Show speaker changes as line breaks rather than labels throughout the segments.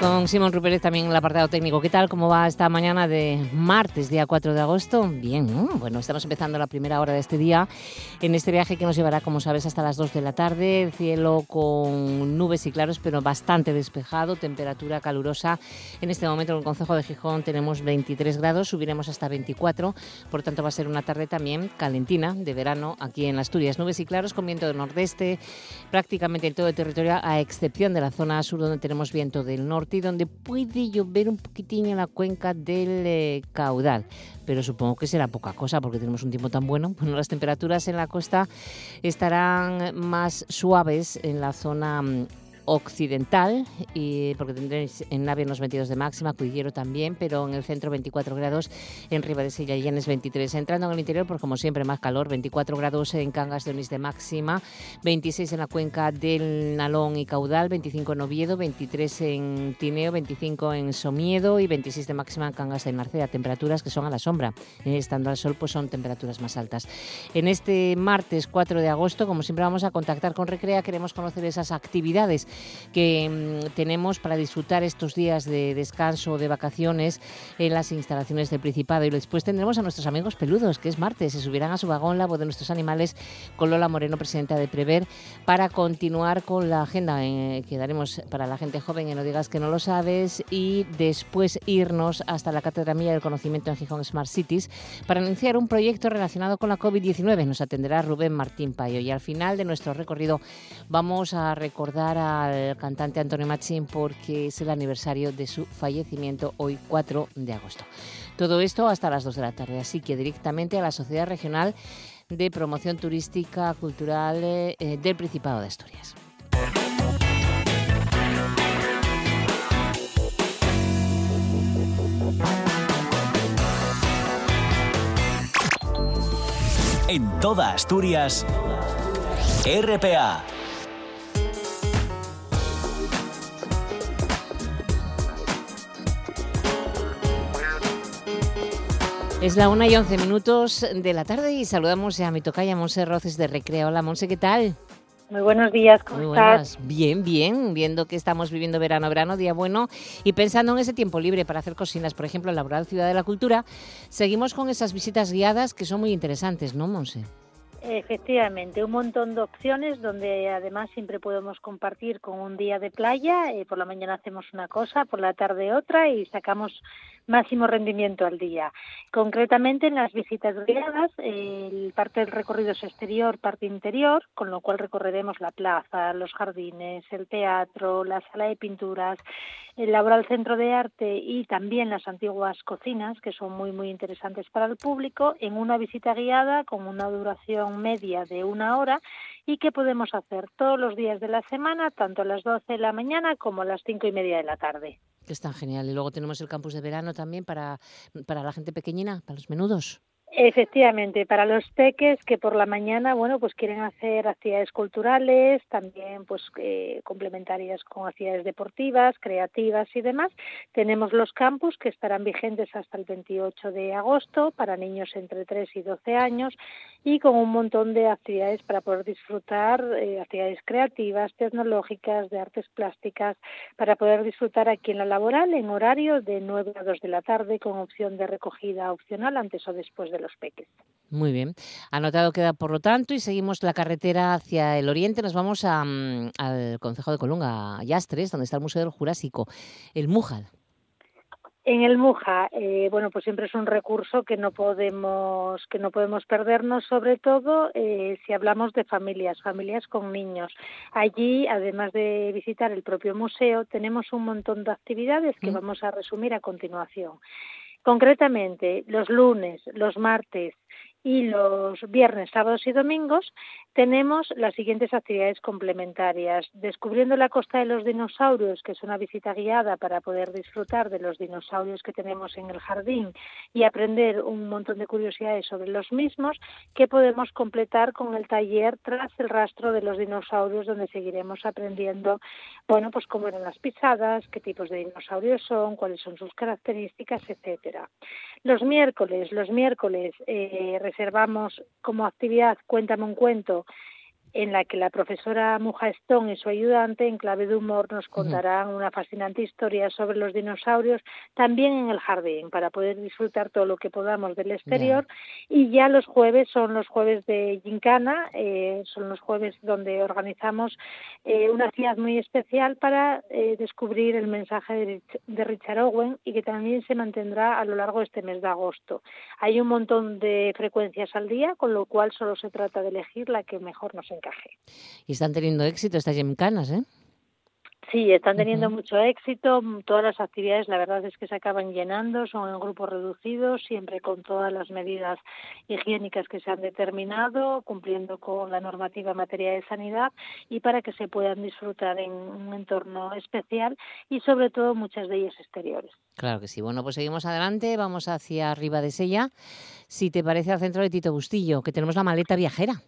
Con Simón Rupérez también en el apartado técnico. ¿Qué tal? ¿Cómo va esta mañana de martes, día 4 de agosto? Bien, bueno, estamos empezando la primera hora de este día en este viaje que nos llevará, como sabes, hasta las 2 de la tarde. El cielo con nubes y claros, pero bastante despejado, temperatura calurosa. En este momento en el Concejo de Gijón tenemos 23 grados, subiremos hasta 24, por tanto va a ser una tarde también calentina de verano aquí en Asturias. Nubes y claros con viento del nordeste, prácticamente en todo el territorio, a excepción de la zona sur donde tenemos viento del norte donde puede llover un poquitín en la cuenca del eh, caudal. Pero supongo que será poca cosa porque tenemos un tiempo tan bueno. Bueno, las temperaturas en la costa estarán más suaves en la zona mm, occidental, y porque tendréis en Navia unos 22 de máxima, Cudillero también, pero en el centro 24 grados, en Ribadesella y Llanes 23. Entrando en el interior, pues como siempre, más calor, 24 grados en Cangas de Onís de máxima, 26 en la cuenca del Nalón y Caudal, 25 en Oviedo, 23 en Tineo, 25 en Somiedo y 26 de máxima en Cangas de Narcea, temperaturas que son a la sombra. Eh, estando al sol, pues son temperaturas más altas. En este martes 4 de agosto, como siempre, vamos a contactar con Recrea, queremos conocer esas actividades que mm, tenemos para disfrutar estos días de descanso de vacaciones en las instalaciones del Principado. Y después tendremos a nuestros amigos peludos, que es martes, se subirán a su vagón la voz de nuestros animales con Lola Moreno, presidenta de Prever, para continuar con la agenda eh, que daremos para la gente joven, y no digas que no lo sabes, y después irnos hasta la Cátedra Mía del Conocimiento en Gijón Smart Cities para anunciar un proyecto relacionado con la COVID-19. Nos atenderá Rubén Martín Payo. Y al final de nuestro recorrido vamos a recordar a al cantante Antonio Machín porque es el aniversario de su fallecimiento hoy 4 de agosto. Todo esto hasta las 2 de la tarde, así que directamente a la Sociedad Regional de Promoción Turística Cultural eh, del Principado de Asturias.
En toda Asturias, RPA
Es la una y once minutos de la tarde y saludamos a mi tocaya Monse Roces de Recreo. Hola Monse, ¿qué tal?
Muy buenos días, ¿cómo estás?
Bien, bien, viendo que estamos viviendo verano, verano, día bueno y pensando en ese tiempo libre para hacer cocinas, por ejemplo, en la Rural Ciudad de la Cultura, seguimos con esas visitas guiadas que son muy interesantes, ¿no, Monse?
Efectivamente, un montón de opciones donde además siempre podemos compartir con un día de playa. Eh, por la mañana hacemos una cosa, por la tarde otra y sacamos máximo rendimiento al día. Concretamente en las visitas guiadas, el parte del recorrido es exterior, parte interior, con lo cual recorreremos la plaza, los jardines, el teatro, la sala de pinturas, el laboral centro de arte y también las antiguas cocinas, que son muy muy interesantes para el público, en una visita guiada con una duración media de una hora y que podemos hacer todos los días de la semana, tanto a las 12 de la mañana como a las cinco y media de la tarde.
Que es genial. Y luego tenemos el campus de verano también para, para la gente pequeñina, para los menudos.
Efectivamente, para los peques que por la mañana, bueno, pues quieren hacer actividades culturales, también pues eh, complementarias con actividades deportivas, creativas y demás, tenemos los campus que estarán vigentes hasta el 28 de agosto para niños entre 3 y 12 años y con un montón de actividades para poder disfrutar, eh, actividades creativas, tecnológicas, de artes plásticas, para poder disfrutar aquí en la laboral en horario de 9 a 2 de la tarde con opción de recogida opcional antes o después de los peques.
Muy bien. Anotado queda, por lo tanto, y seguimos la carretera hacia el oriente. Nos vamos mm, al Concejo de Colunga, a Yastres, donde está el Museo del Jurásico, el Mújal.
En el Muja, eh, bueno, pues siempre es un recurso que no podemos que no podemos perdernos, sobre todo eh, si hablamos de familias, familias con niños. Allí, además de visitar el propio museo, tenemos un montón de actividades que mm. vamos a resumir a continuación. Concretamente, los lunes, los martes Y los viernes, sábados y domingos tenemos las siguientes actividades complementarias. Descubriendo la costa de los dinosaurios, que es una visita guiada para poder disfrutar de los dinosaurios que tenemos en el jardín y aprender un montón de curiosidades sobre los mismos, que podemos completar con el taller Tras el rastro de los dinosaurios, donde seguiremos aprendiendo, bueno, pues cómo eran las pisadas, qué tipos de dinosaurios son, cuáles son sus características, etcétera. Los miércoles, los miércoles eh, reservamos como actividad Cuéntame un cuento en la que la profesora Muja Stone y su ayudante, en clave de humor, nos contarán una fascinante historia sobre los dinosaurios, también en el jardín, para poder disfrutar todo lo que podamos del exterior. Y ya los jueves son los jueves de Gincana, eh, son los jueves donde organizamos eh, una actividad muy especial para eh, descubrir el mensaje de, de Richard Owen y que también se mantendrá a lo largo de este mes de agosto. Hay un montón de frecuencias al día, con lo cual solo se trata de elegir la que mejor nos encaje.
Y están teniendo éxito estas gemcanas, ¿eh?
Sí, están teniendo mucho éxito. Todas las actividades, la verdad es que se acaban llenando, son en grupos reducidos, siempre con todas las medidas higiénicas que se han determinado, cumpliendo con la normativa en materia de sanidad y para que se puedan disfrutar en un entorno especial y sobre todo muchas de ellas exteriores.
Claro que sí. Bueno, pues seguimos adelante, vamos hacia arriba de Sella. Si te parece al centro de Tito Bustillo, que tenemos la maleta viajera.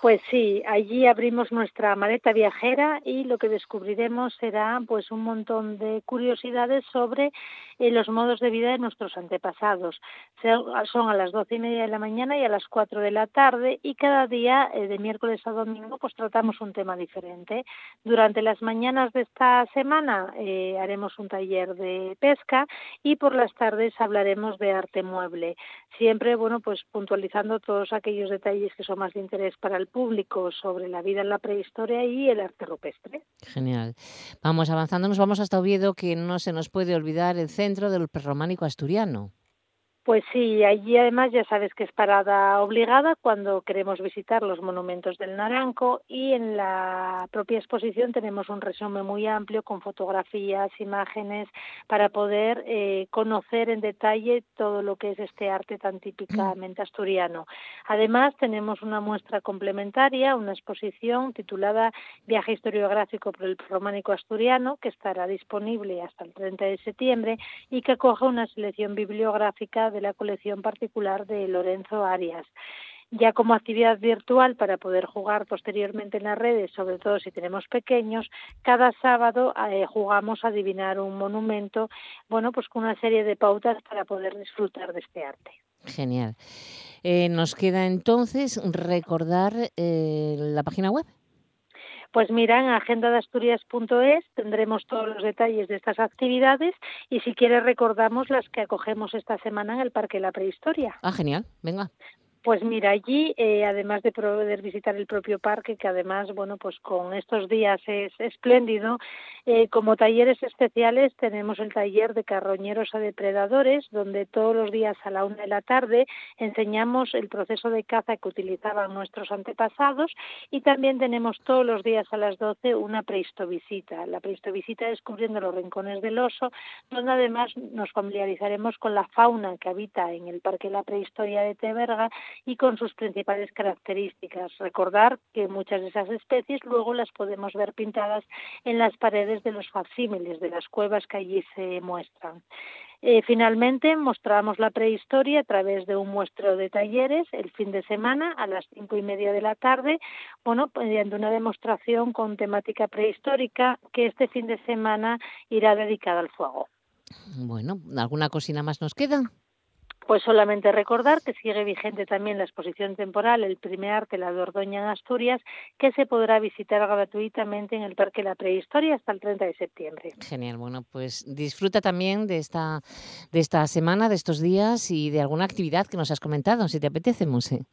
Pues sí, allí abrimos nuestra maleta viajera y lo que descubriremos será pues un montón de curiosidades sobre eh, los modos de vida de nuestros antepasados. Son a las doce y media de la mañana y a las cuatro de la tarde y cada día eh, de miércoles a domingo pues tratamos un tema diferente. Durante las mañanas de esta semana eh, haremos un taller de pesca y por las tardes hablaremos de arte mueble. Siempre bueno pues puntualizando todos aquellos detalles que son más de interés para el público sobre la vida en la prehistoria y el arte rupestre.
Genial. Vamos avanzando, nos vamos hasta Oviedo, que no se nos puede olvidar el centro del prerrománico asturiano.
Pues sí, allí además ya sabes que es parada obligada cuando queremos visitar los monumentos del Naranco y en la propia exposición tenemos un resumen muy amplio con fotografías, imágenes para poder eh, conocer en detalle todo lo que es este arte tan típicamente asturiano. Además tenemos una muestra complementaria, una exposición titulada Viaje historiográfico por el románico asturiano que estará disponible hasta el 30 de septiembre y que acoge una selección bibliográfica de la colección particular de Lorenzo Arias ya como actividad virtual para poder jugar posteriormente en las redes, sobre todo si tenemos pequeños, cada sábado eh, jugamos a adivinar un monumento, bueno, pues con una serie de pautas para poder disfrutar de este arte.
Genial. Eh, nos queda entonces recordar eh, la página web.
Pues mira, en tendremos todos los detalles de estas actividades y si quieres recordamos las que acogemos esta semana en el Parque de la Prehistoria.
Ah, genial, venga.
Pues mira, allí, eh, además de poder visitar el propio parque, que además, bueno, pues con estos días es espléndido, eh, como talleres especiales tenemos el taller de carroñeros a depredadores, donde todos los días a la una de la tarde enseñamos el proceso de caza que utilizaban nuestros antepasados y también tenemos todos los días a las doce una prehistovisita, la prehistovisita descubriendo los rincones del oso, donde además nos familiarizaremos con la fauna que habita en el Parque de la Prehistoria de Teberga y con sus principales características. Recordar que muchas de esas especies luego las podemos ver pintadas en las paredes de los facsímiles de las cuevas que allí se muestran. Eh, finalmente, mostramos la prehistoria a través de un muestreo de talleres el fin de semana a las cinco y media de la tarde, bueno, mediante una demostración con temática prehistórica que este fin de semana irá dedicada al fuego.
Bueno, ¿alguna cocina más nos queda?
Pues solamente recordar que sigue vigente también la exposición temporal El primer arte, la de Ordoña en Asturias, que se podrá visitar gratuitamente en el Parque La Prehistoria hasta el 30 de septiembre.
Genial, bueno, pues disfruta también de esta, de esta semana, de estos días y de alguna actividad que nos has comentado, si te apetece, Muse.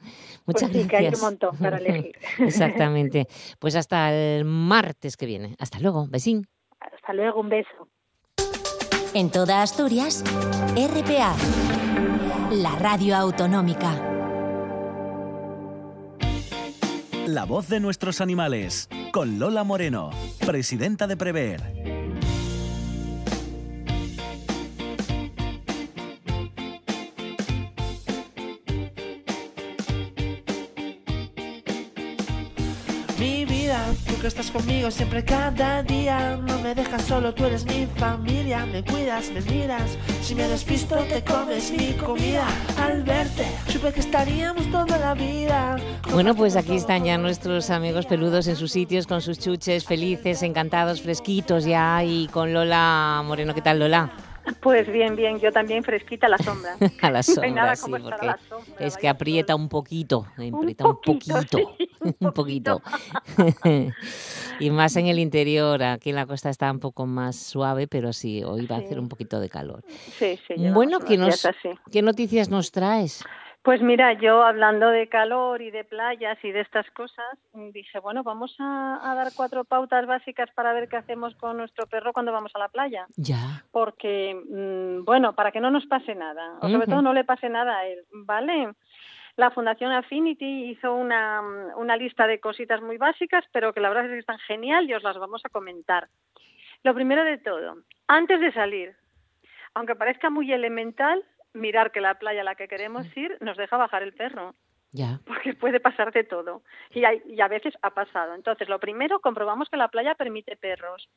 Muchas
pues sí,
gracias.
Que hay un montón para elegir.
Exactamente. Pues hasta el martes que viene. Hasta luego, besín.
Hasta luego, un beso.
En toda Asturias, RPA la radio autonómica.
La voz de nuestros animales, con Lola Moreno, presidenta de Prever.
Que estás conmigo siempre cada día. No me dejas solo, tú eres mi familia. Me cuidas, me miras. Si me despisto, te comes mi comida. Al verte, supe que estaríamos toda la vida.
Bueno, pues aquí están ya nuestros amigos peludos en sus sitios con sus chuches, felices, encantados, fresquitos ya. Y con Lola Moreno, ¿qué tal, Lola?
Pues bien, bien, yo también fresquita a la sombra.
a la sombra,
nada
sí,
como
porque
la sombra,
es que aprieta un poquito, aprieta un
poquito,
poquito,
sí, un
poquito. y más en el interior, aquí en la costa está un poco más suave, pero sí, hoy va a hacer un poquito de calor.
Sí, sí,
Bueno, ¿qué, nos. ¿qué noticias nos traes?
Pues mira, yo hablando de calor y de playas y de estas cosas, dije, bueno, vamos a, a dar cuatro pautas básicas para ver qué hacemos con nuestro perro cuando vamos a la playa.
Ya.
Porque, mm, bueno, para que no nos pase nada, o sobre todo no le pase nada a él, ¿vale? La Fundación Affinity hizo una, mm, una lista de cositas muy básicas, pero que la verdad es que están genial y os las vamos a comentar. Lo primero de todo, antes de salir, aunque parezca muy elemental, mirar que la playa a la que queremos ir nos deja bajar el perro,
Ya.
porque puede pasar de todo. Y, hay- y a veces ha pasado. Entonces, lo primero, comprobamos que la playa permite perros.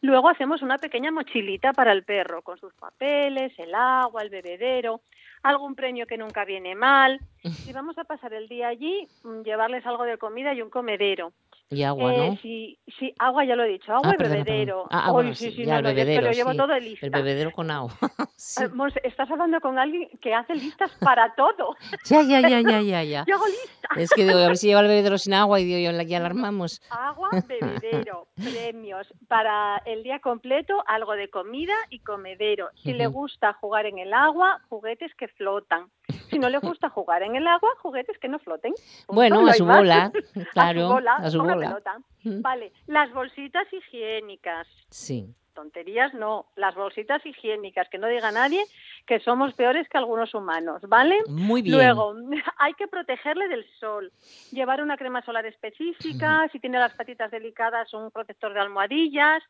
Luego hacemos una pequeña mochilita para el perro, con sus papeles, el agua, el bebedero, algún premio que nunca viene mal. Si vamos a pasar el día allí, mm, llevarles algo de comida y un comedero.
Y agua,
Eh,
¿no?
sí, sí, agua ya lo he dicho, agua
Ah,
y
perdona,
bebedero.
perdona. Ah, ah, bueno,
sí,
sí, ya
no,
el
yo
bebedero,
llevo
sí.
todo de
El
lista.
bebedero con agua. Sí.
Eh, Monse, estás hablando con alguien que hace listas para todo.
Ya, ya, ya, ya, ya, ya.
Yo hago lista.
Es que digo, a ver si lleva el bebedero sin agua y digo, yo, ya alarmamos.
Agua, bebedero, premios para el día completo, algo de comida y comedero. Si le
Ujú.
gusta jugar en el agua, juguetes que flotan. Si no le gusta jugar en el agua, juguetes que no floten.
Bueno,
no
a su bola, claro,
a su bola,
a su bola.
pelota.
Mm.
Vale, las bolsitas higiénicas.
Sí.
Tonterías no, las bolsitas higiénicas, que no diga nadie que somos peores que algunos humanos, ¿vale?
Muy bien.
Luego, hay que protegerle del sol, llevar una crema solar específica, si tiene las patitas delicadas, un protector de almohadillas.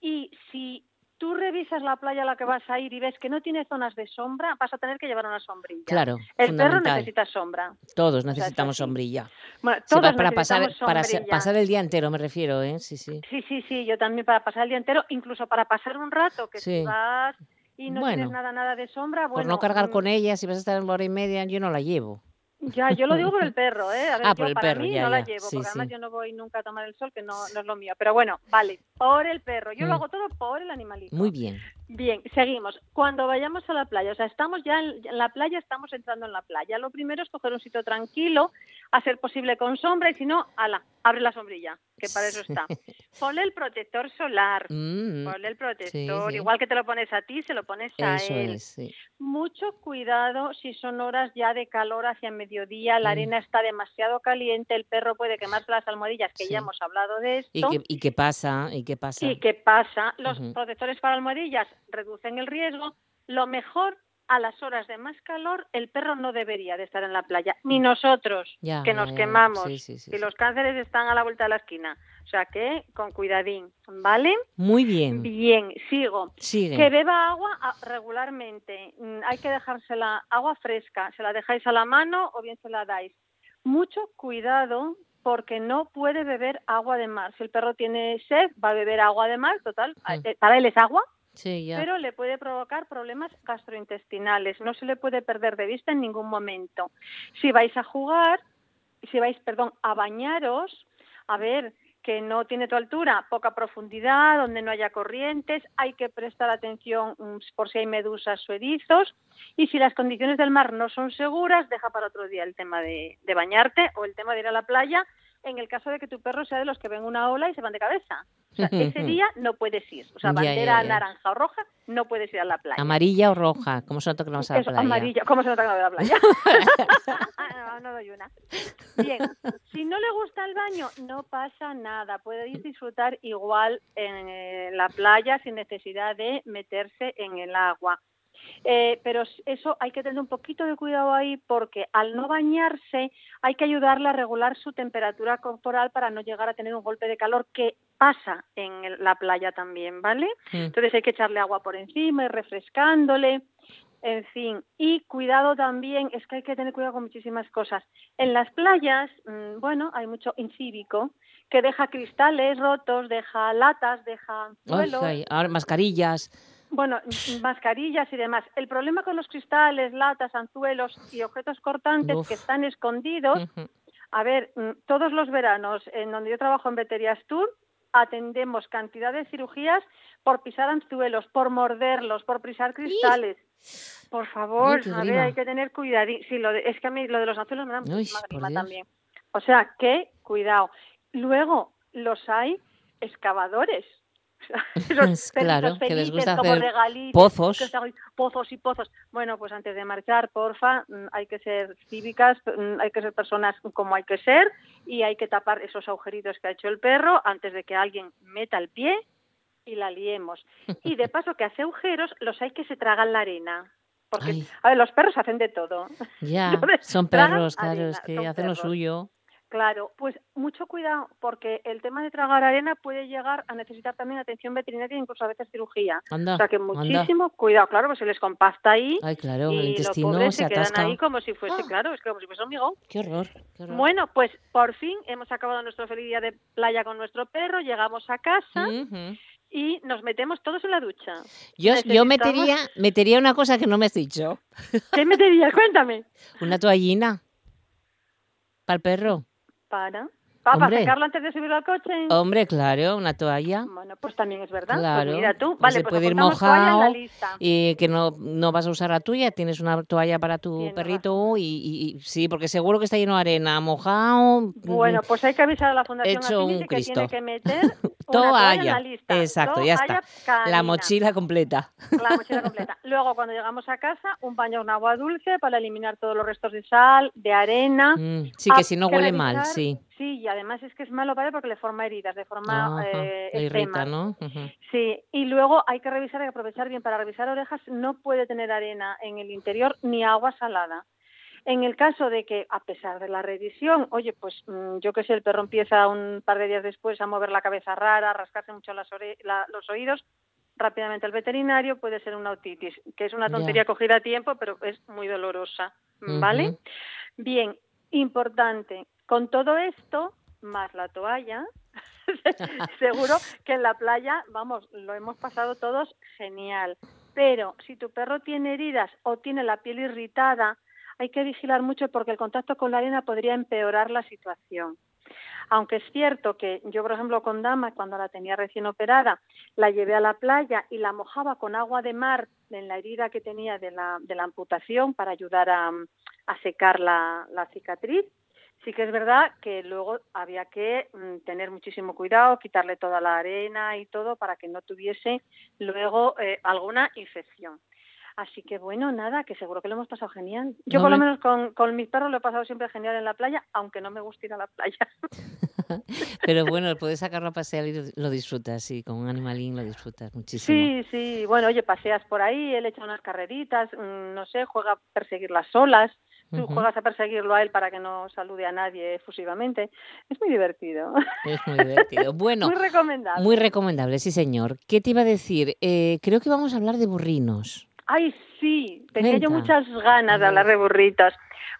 Y si tú revisas la playa a la que vas a ir y ves que no tiene zonas de sombra, vas a tener que llevar una sombrilla.
Claro,
El perro necesita sombra.
Todos
sea, es
necesitamos
así.
sombrilla.
Bueno,
Sí,
todos
pa- para pasar,
necesitamos
para se-
sombrilla.
pasar el día entero, me refiero, ¿eh? Sí, sí.
Sí, sí, sí, yo también para pasar el día entero, incluso para pasar un rato, que
Sí.
si vas y no
Bueno.
tienes nada, nada de sombra,
Por
bueno...
no cargar
mm,
con ella, si vas a estar una hora y media, yo no la llevo.
Ya, yo lo digo por el perro, ¿eh? A ver,
Ah,
yo
por el
para
perro,
mí
ya,
no la llevo,
Sí,
porque además yo no voy nunca a tomar el sol, que no, no es lo mío. Pero bueno, vale, por el perro. Yo
Mm.
lo hago todo por el animalito.
Muy bien.
Bien, seguimos. Cuando vayamos a la playa, o sea, estamos ya en en la playa, estamos entrando en la playa. Lo primero es coger un sitio tranquilo, a ser posible con sombra, y si no, ala, abre la sombrilla, que para eso está. Ponle el protector solar.
Mm,
Ponle el protector,
sí.
igual que te lo pones a ti, se lo pones a
eso
él.
es, sí.
Mucho cuidado si son horas ya de calor hacia mediodía, la
Mm.
arena está demasiado caliente, el perro puede quemarse las almohadillas, que ya hemos hablado de esto.
¿Y qué, ¿Y qué pasa? ¿Y qué pasa?
¿Y qué pasa? Los protectores para almohadillas reducen el riesgo. Lo mejor, a las horas de más calor, el perro no debería de estar en la playa, ni nosotros,
Mm. Ya,
que nos
ya,
quemamos.
Sí, sí, sí,
y los cánceres están a la vuelta de la esquina. O sea que, con cuidadín, ¿vale?
Muy bien.
Bien, sigo.
Sigue.
Que beba agua ah, regularmente. Mm, Hay que dejársela agua fresca. Se la dejáis a la mano o bien se la dais. Mucho cuidado porque no puede beber agua de mar. Si el perro tiene sed, va a beber agua de mar, total.
Mm.
eh, Para él es agua, Pero le puede provocar problemas gastrointestinales. No se le puede perder de vista en ningún momento. Si vais a jugar, si vais, perdón, a bañaros, a ver que no tiene tu altura, poca profundidad, donde no haya corrientes, hay que prestar atención mm, por si hay medusas o y si las condiciones del mar no son seguras, deja para otro día el tema de bañarte o el tema de ir a la playa en el caso de que tu perro sea de los que ven una ola y se van de cabeza. O sea, ese día no puedes ir. O sea,
Ya, ya,
bandera
ya.
naranja o roja, no puedes ir a la playa.
¿Amarilla o roja? ¿Cómo se nota que no vas a la
Eso,
playa?
amarilla. ¿Cómo se nota que no voy a la playa? no, no doy una. Bien, si no le gusta el baño, no pasa nada. Podéis disfrutar igual en eh, la playa sin necesidad de meterse en el agua. Eh, pero eso hay que tener un poquito de cuidado ahí porque al no bañarse hay que ayudarle a regular su temperatura corporal para no llegar a tener un golpe de calor que pasa en la playa también, ¿vale?
Mm.
Entonces hay que echarle agua por encima y refrescándole. En fin, y cuidado también, es que hay que tener cuidado con muchísimas cosas. En las playas, mm, bueno, hay mucho incívico que deja cristales rotos, deja latas, deja suelos,
mascarillas.
Bueno, mascarillas y demás. El problema con los cristales, latas, anzuelos y objetos cortantes
Uf.
que están escondidos, a ver, todos los veranos en donde yo trabajo en Veterias Tour, atendemos cantidad de cirugías por pisar anzuelos, por morderlos, por pisar cristales. Por favor, a ver, hay que tener cuidado. Sí, lo de- es que a mí lo de los anzuelos me da muchísima grima también. O sea, que cuidado. Luego, los hay excavadores. Esos
Claro, que les gusta hacer
regalitos,
pozos.
y pozos. Bueno, pues antes de marchar, porfa, mm, hay que ser cívicas, mm, hay que ser personas como hay que ser y hay que tapar esos agujeritos que ha hecho el perro antes de que alguien meta el pie y la liemos. Y de paso que hace agujeros, los hay que se tragan la arena. Porque,
Ay.
a ver, los perros hacen de todo.
Ya,
Entonces,
son perros, claro,
arena,
es que hacen lo suyo.
Claro, pues mucho cuidado, porque el tema de tragar arena puede llegar a necesitar también atención veterinaria e incluso a veces cirugía.
Anda,
o sea que
anda.
muchísimo cuidado, claro, pues se les compacta ahí
Ay, claro, el
y los
intestino
pobres
se
se quedan
atasca.
ahí como si fuese,
Ah.
claro, es que como si fuese hormigón.
Qué horror, qué horror.
Bueno, pues por fin hemos acabado nuestro feliz día de playa con nuestro perro, llegamos a casa y nos metemos todos en la ducha.
Yo, yo metería, metería una cosa que no me has dicho.
¿Qué meterías? Cuéntame.
Una toallina. Para el perro.
Para. ¿Para, para antes de subirlo al coche?
Hombre, claro, una toalla.
Bueno, pues también es verdad.
Claro.
Pues mira tú.
pues
Vale,
se
pues
puede ir
toalla
mojado y que no, no vas a usar la tuya, tienes una toalla para tu
Tienes
perrito y, y- sí, porque seguro que está lleno de arena, mojado.
Bueno, pues hay que avisar a la Fundación
Hecho un
que tiene que meter una toalla en
toalla.
la lista.
Exacto, ya está.
Toalla
La
canina.
mochila completa.
La mochila completa. Luego, cuando llegamos a casa, un baño con agua dulce para eliminar todos los restos de sal, de arena.
Mm, sí, que si no huele mal, sí.
Sí, y además es que es malo para él porque le forma heridas, le forma
Ajá,
eh,
le irrita. ¿no?
Sí, y luego hay que revisar, que aprovechar bien. Para revisar orejas no puede tener arena en el interior ni agua salada. En el caso de que, a pesar de la revisión, oye, pues mm, yo que sé, el perro empieza un par de días después a mover la cabeza rara, a rascarse mucho las ore- la- los oídos, rápidamente al veterinario puede ser una otitis, que es una tontería cogida a tiempo, pero es muy dolorosa, ¿vale? Bien, importante. Con todo esto, más la toalla, seguro que en la playa, vamos, lo hemos pasado todos genial. Pero si tu perro tiene heridas o tiene la piel irritada, hay que vigilar mucho porque el contacto con la arena podría empeorar la situación. Aunque es cierto que yo, por ejemplo, con Dama, cuando la tenía recién operada, la llevé a la playa y la mojaba con agua de mar en la herida que tenía de la, de la amputación para ayudar a, a secar la, la cicatriz. Sí que es verdad que luego había que mm, tener muchísimo cuidado, quitarle toda la arena y todo para que no tuviese luego eh, alguna infección. Así que bueno, nada, que seguro que lo hemos pasado genial. Yo
No
por lo
me-
menos con, con mis perros lo he pasado siempre genial en la playa, aunque no me gusta ir a la playa.
Pero bueno, puedes sacarlo a pasear y lo disfrutas, sí, con un animalín lo disfrutas muchísimo.
Sí, sí, bueno, oye, paseas por ahí, él echa unas carreritas, mm, no sé, juega a perseguir las olas, tú
Ujú.
juegas a perseguirlo a él para que no salude a nadie efusivamente. Es muy divertido.
Es muy divertido. Bueno,
muy recomendable.
muy recomendable, sí señor. ¿Qué te iba a decir? Eh, creo que vamos a hablar de burrinos.
Ay, sí, tenía yo muchas ganas de hablar de burritos.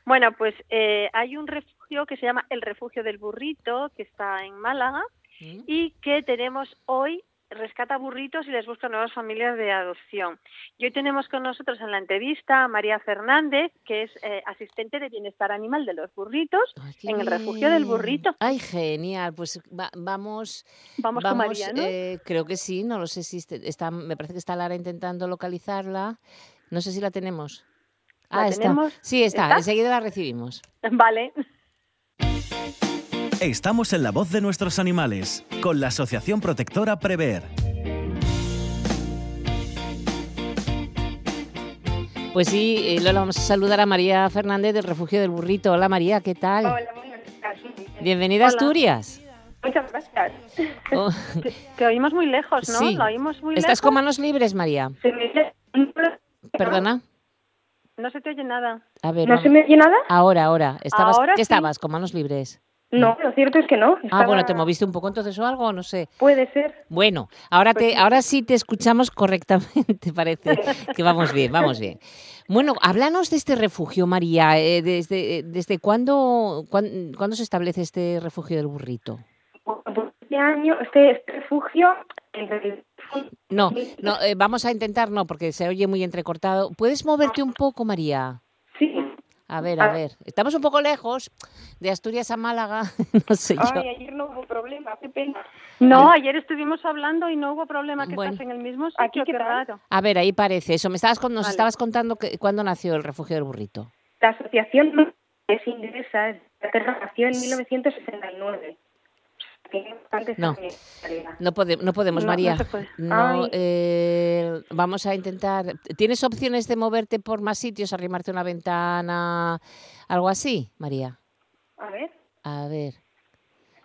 Bueno, pues eh, hay un refugio que se llama el Refugio del Burrito, que está en Málaga,
¿Mm?
y que tenemos hoy rescata burritos y les busca nuevas familias de adopción. Y hoy tenemos con nosotros en la entrevista a María Fernández, que es eh, asistente de bienestar animal de los burritos
Ay,
en el refugio del burrito.
Ay, genial. Pues va- vamos,
Vamos, con María, ¿no?
eh, creo que sí, no lo sé si este- está, me parece que está Lara intentando localizarla. No sé si la tenemos.
¿La
ah, está. Sí, está.
¿Está?
Enseguida la recibimos.
Vale.
Estamos en la voz de nuestros animales, con la Asociación Protectora Prever.
Pues sí, eh, Lola, vamos a saludar a María Fernández del Refugio del Burrito. Hola María, ¿qué tal?
Hola, días.
Bienvenida a. Asturias.
Muchas gracias.
Oh,
Te, te oímos muy lejos, ¿no?
Sí.
Lo oímos muy
¿Estás
lejos.
con manos libres, María?
¿Se me oye?
Perdona.
No se te oye nada.
A ver,
¿No
vamos.
se me oye nada?
ahora, ahora. Estabas,
Ahora
¿Qué
sí.
estabas? Con manos libres.
No, lo cierto es que no.
Ah, bueno, te moviste un poco entonces o algo, no sé.
Puede ser.
Bueno, ahora
Pues
te, ahora sí te escuchamos correctamente, parece que vamos bien, vamos bien. Bueno, háblanos de este refugio, María. eh, desde, ¿Desde cuándo, cuán- cuándo se establece este refugio del burrito?
Este año, este, este refugio,
No, no, eh, vamos a intentar, no, porque se oye muy entrecortado. ¿Puedes moverte un poco, María? A ver, a ver. Estamos un poco lejos de Asturias a Málaga, no sé yo.
Ay, ayer no hubo problema, qué pena.
No, ayer estuvimos hablando y no hubo problema que
Bueno.
estás en el mismo sitio.
Aquí, ¿qué
raro.
A ver, ahí parece eso. Me estabas con- nos
Vale.
estabas contando que, cuándo nació el refugio del burrito.
La asociación es inglesa, nació en 1969. Tiene
No. No, pode- no podemos,
No,
María.
puede.
No, eh, vamos a intentar. ¿Tienes opciones de moverte por más sitios, arrimarte a una ventana, algo así, María?
A ver,
A ver.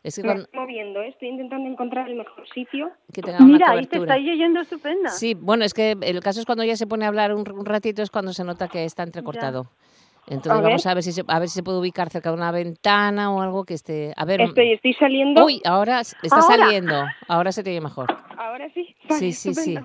Es que
me
cuando,
estoy moviendo, ¿eh? estoy intentando encontrar el mejor sitio.
que tenga una
Mira, ahí te
cobertura.
está yendo estupenda.
Sí, bueno, es que el caso es cuando ya se pone a hablar un, un ratito es cuando se nota que está entrecortado. Entonces
A ver.
vamos a ver si se, a ver si se puede ubicar cerca de una ventana o algo que esté. A ver.
Estoy, estoy saliendo.
Uy, ahora está
Ahora.
saliendo. Ahora se te oye mejor.
Ahora sí. Vale,
Sí, sí, sí.